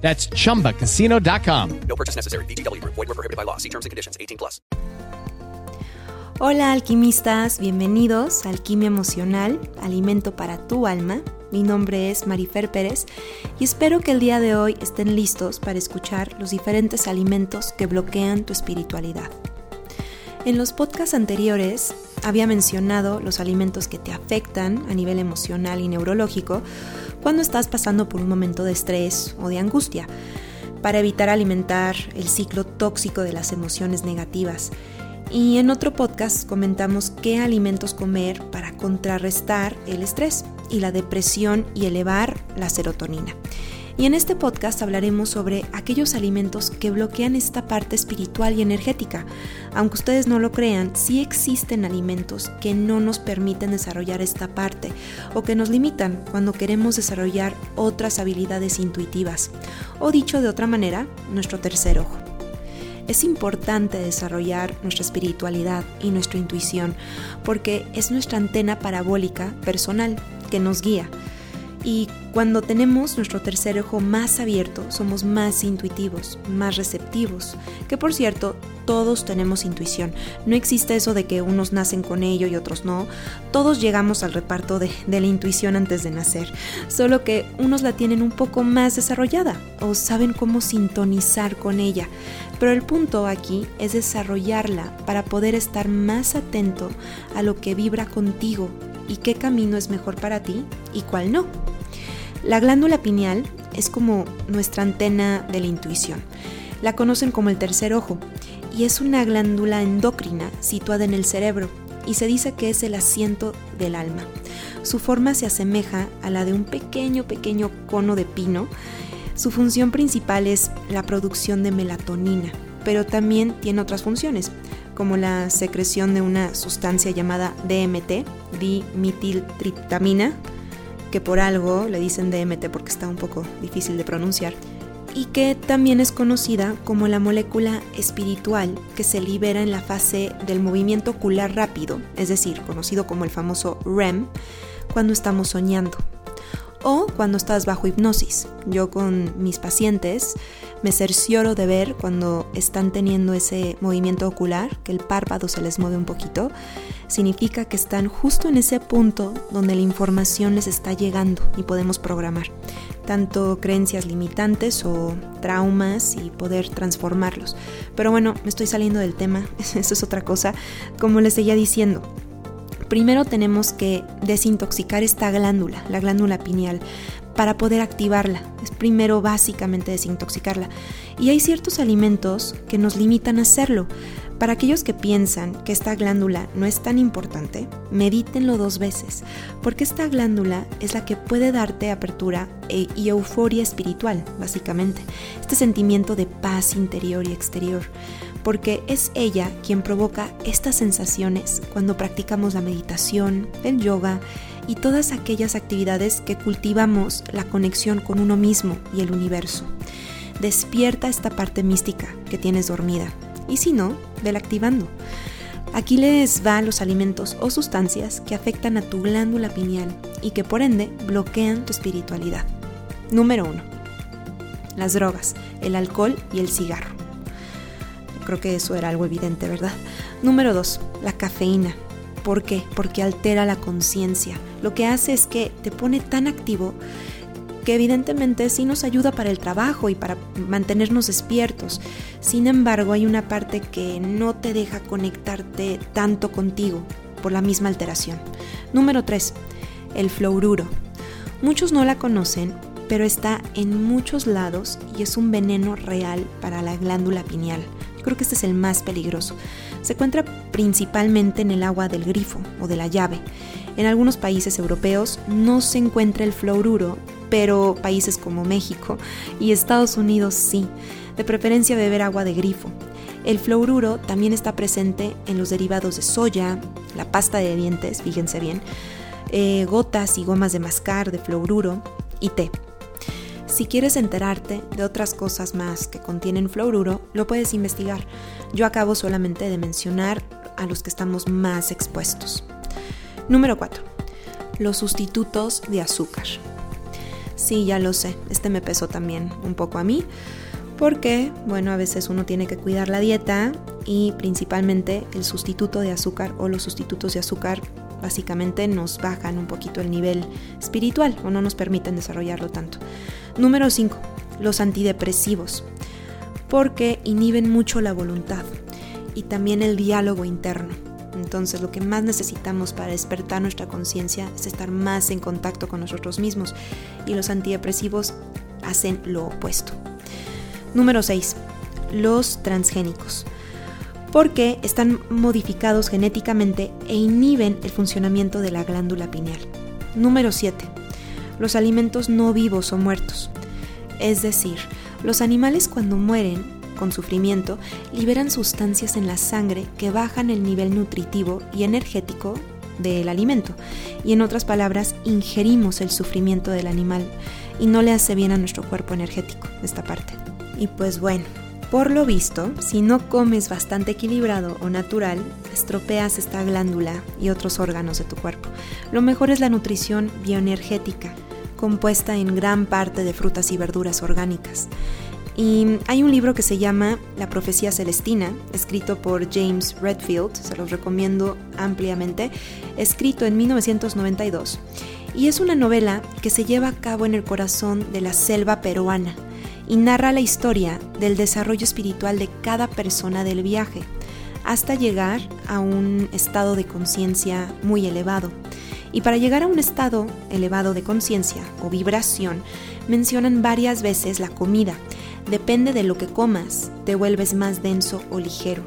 That's chumbacasino.com. No purchase necessary. BGW. Void were prohibited by law. See terms and conditions. 18 plus. Hola alquimistas, bienvenidos a Alquimia Emocional, Alimento para tu alma. Mi nombre es Marifer Pérez y espero que el día de hoy estén listos para escuchar los diferentes alimentos que bloquean tu espiritualidad. En los podcasts anteriores había mencionado los alimentos que te afectan a nivel emocional y neurológico cuando estás pasando por un momento de estrés o de angustia, para evitar alimentar el ciclo tóxico de las emociones negativas. Y en otro podcast comentamos qué alimentos comer para contrarrestar el estrés y la depresión y elevar la serotonina. Y en este podcast hablaremos sobre aquellos alimentos que bloquean esta parte espiritual y energética. Aunque ustedes no lo crean, sí existen alimentos que no nos permiten desarrollar esta parte o que nos limitan cuando queremos desarrollar otras habilidades intuitivas. O dicho de otra manera, nuestro tercer ojo. Es importante desarrollar nuestra espiritualidad y nuestra intuición porque es nuestra antena parabólica personal que nos guía y cuando tenemos nuestro tercer ojo más abierto, somos más intuitivos, más receptivos. Que por cierto, todos tenemos intuición. No existe eso de que unos nacen con ello y otros no. Todos llegamos al reparto de, de la intuición antes de nacer. Solo que unos la tienen un poco más desarrollada o saben cómo sintonizar con ella. Pero el punto aquí es desarrollarla para poder estar más atento a lo que vibra contigo y qué camino es mejor para ti y cuál no. La glándula pineal es como nuestra antena de la intuición. La conocen como el tercer ojo y es una glándula endocrina situada en el cerebro y se dice que es el asiento del alma. Su forma se asemeja a la de un pequeño, pequeño cono de pino. Su función principal es la producción de melatonina, pero también tiene otras funciones, como la secreción de una sustancia llamada DMT, dimetiltriptamina, que por algo le dicen DMT porque está un poco difícil de pronunciar, y que también es conocida como la molécula espiritual que se libera en la fase del movimiento ocular rápido, es decir, conocido como el famoso REM, cuando estamos soñando o cuando estás bajo hipnosis. Yo con mis pacientes me cercioro de ver cuando están teniendo ese movimiento ocular, que el párpado se les mueve un poquito, significa que están justo en ese punto donde la información les está llegando y podemos programar tanto creencias limitantes o traumas y poder transformarlos. Pero bueno, me estoy saliendo del tema, eso es otra cosa. Como les seguía diciendo, primero tenemos que desintoxicar esta glándula, la glándula pineal, para poder activarla. Es primero básicamente desintoxicarla. Y hay ciertos alimentos que nos limitan a hacerlo. Para aquellos que piensan que esta glándula no es tan importante, medítenlo dos veces, porque esta glándula es la que puede darte apertura e, y euforia espiritual, básicamente. Este sentimiento de paz interior y exterior porque es ella quien provoca estas sensaciones cuando practicamos la meditación, el yoga y todas aquellas actividades que cultivamos la conexión con uno mismo y el universo. Despierta esta parte mística que tienes dormida y si no, vela activando. Aquí les va los alimentos o sustancias que afectan a tu glándula pineal y que por ende bloquean tu espiritualidad. Número 1. Las drogas, el alcohol y el cigarro. Creo que eso era algo evidente, ¿verdad? Número 2. La cafeína. ¿Por qué? Porque altera la conciencia. Lo que hace es que te pone tan activo que evidentemente sí nos ayuda para el trabajo y para mantenernos despiertos. Sin embargo, hay una parte que no te deja conectarte tanto contigo por la misma alteración. Número 3. El fluoruro. Muchos no la conocen, pero está en muchos lados y es un veneno real para la glándula pineal. Creo que este es el más peligroso. Se encuentra principalmente en el agua del grifo o de la llave. En algunos países europeos no se encuentra el fluoruro, pero países como México y Estados Unidos sí. De preferencia beber agua de grifo. El fluoruro también está presente en los derivados de soya, la pasta de dientes, fíjense bien, eh, gotas y gomas de mascar de fluoruro y té. Si quieres enterarte de otras cosas más que contienen fluoruro, lo puedes investigar. Yo acabo solamente de mencionar a los que estamos más expuestos. Número 4. Los sustitutos de azúcar. Sí, ya lo sé, este me pesó también un poco a mí, porque, bueno, a veces uno tiene que cuidar la dieta y principalmente el sustituto de azúcar o los sustitutos de azúcar básicamente nos bajan un poquito el nivel espiritual o no nos permiten desarrollarlo tanto. Número 5. Los antidepresivos, porque inhiben mucho la voluntad y también el diálogo interno. Entonces lo que más necesitamos para despertar nuestra conciencia es estar más en contacto con nosotros mismos y los antidepresivos hacen lo opuesto. Número 6. Los transgénicos. Porque están modificados genéticamente e inhiben el funcionamiento de la glándula pineal. Número 7 los alimentos no vivos o muertos. Es decir, los animales cuando mueren con sufrimiento liberan sustancias en la sangre que bajan el nivel nutritivo y energético del alimento. Y en otras palabras, ingerimos el sufrimiento del animal y no le hace bien a nuestro cuerpo energético esta parte. Y pues bueno, por lo visto, si no comes bastante equilibrado o natural, estropeas esta glándula y otros órganos de tu cuerpo. Lo mejor es la nutrición bioenergética, compuesta en gran parte de frutas y verduras orgánicas. Y hay un libro que se llama La Profecía Celestina, escrito por James Redfield, se los recomiendo ampliamente, escrito en 1992. Y es una novela que se lleva a cabo en el corazón de la selva peruana y narra la historia del desarrollo espiritual de cada persona del viaje, hasta llegar a un estado de conciencia muy elevado. Y para llegar a un estado elevado de conciencia o vibración, mencionan varias veces la comida. Depende de lo que comas, te vuelves más denso o ligero.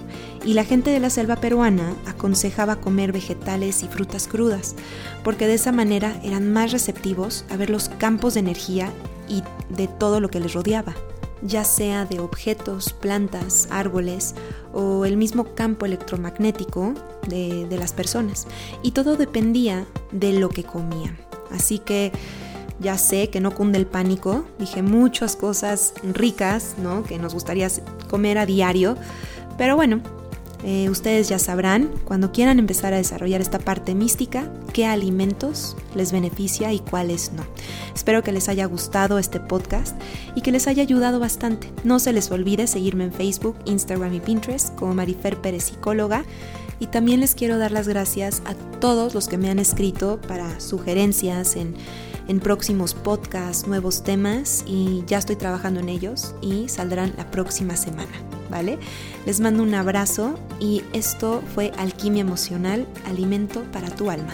Y la gente de la selva peruana aconsejaba comer vegetales y frutas crudas, porque de esa manera eran más receptivos a ver los campos de energía y de todo lo que les rodeaba ya sea de objetos, plantas, árboles o el mismo campo electromagnético de, las personas. Y todo dependía de lo que comían. Así que ya sé que no cunde el pánico, dije muchas cosas ricas, ¿no? Que nos gustaría comer a diario, pero bueno, eh, ustedes ya sabrán, cuando quieran empezar a desarrollar esta parte mística, qué alimentos les beneficia y cuáles no. Espero que les haya gustado este podcast y que les haya ayudado bastante. No se les olvide seguirme en Facebook, Instagram y Pinterest como Marifer Pérez Psicóloga. Y también les quiero dar las gracias a todos los que me han escrito para sugerencias en, en próximos podcasts, nuevos temas y ya estoy trabajando en ellos y saldrán la próxima semana. ¿vale? Les mando un abrazo y esto fue Alquimia Emocional, Alimento para tu alma.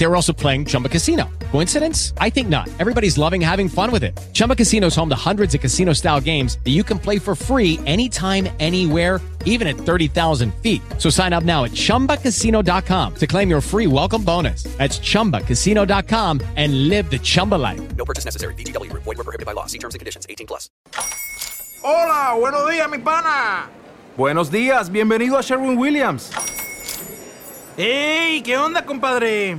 They were also playing Chumba Casino. Coincidence? I think not. Everybody's loving having fun with it. Chumba Casino is home to hundreds of casino style games that you can play for free anytime, anywhere, even at 30,000 feet. So sign up now at chumbacasino.com to claim your free welcome bonus. That's chumbacasino.com and live the Chumba life. No purchase necessary. DTW, void, were prohibited by law. See terms and conditions 18 plus. Hola, buenos días, mi pana. Buenos días, bienvenido a Sherwin Williams. ¡Ey! ¿Qué onda, compadre?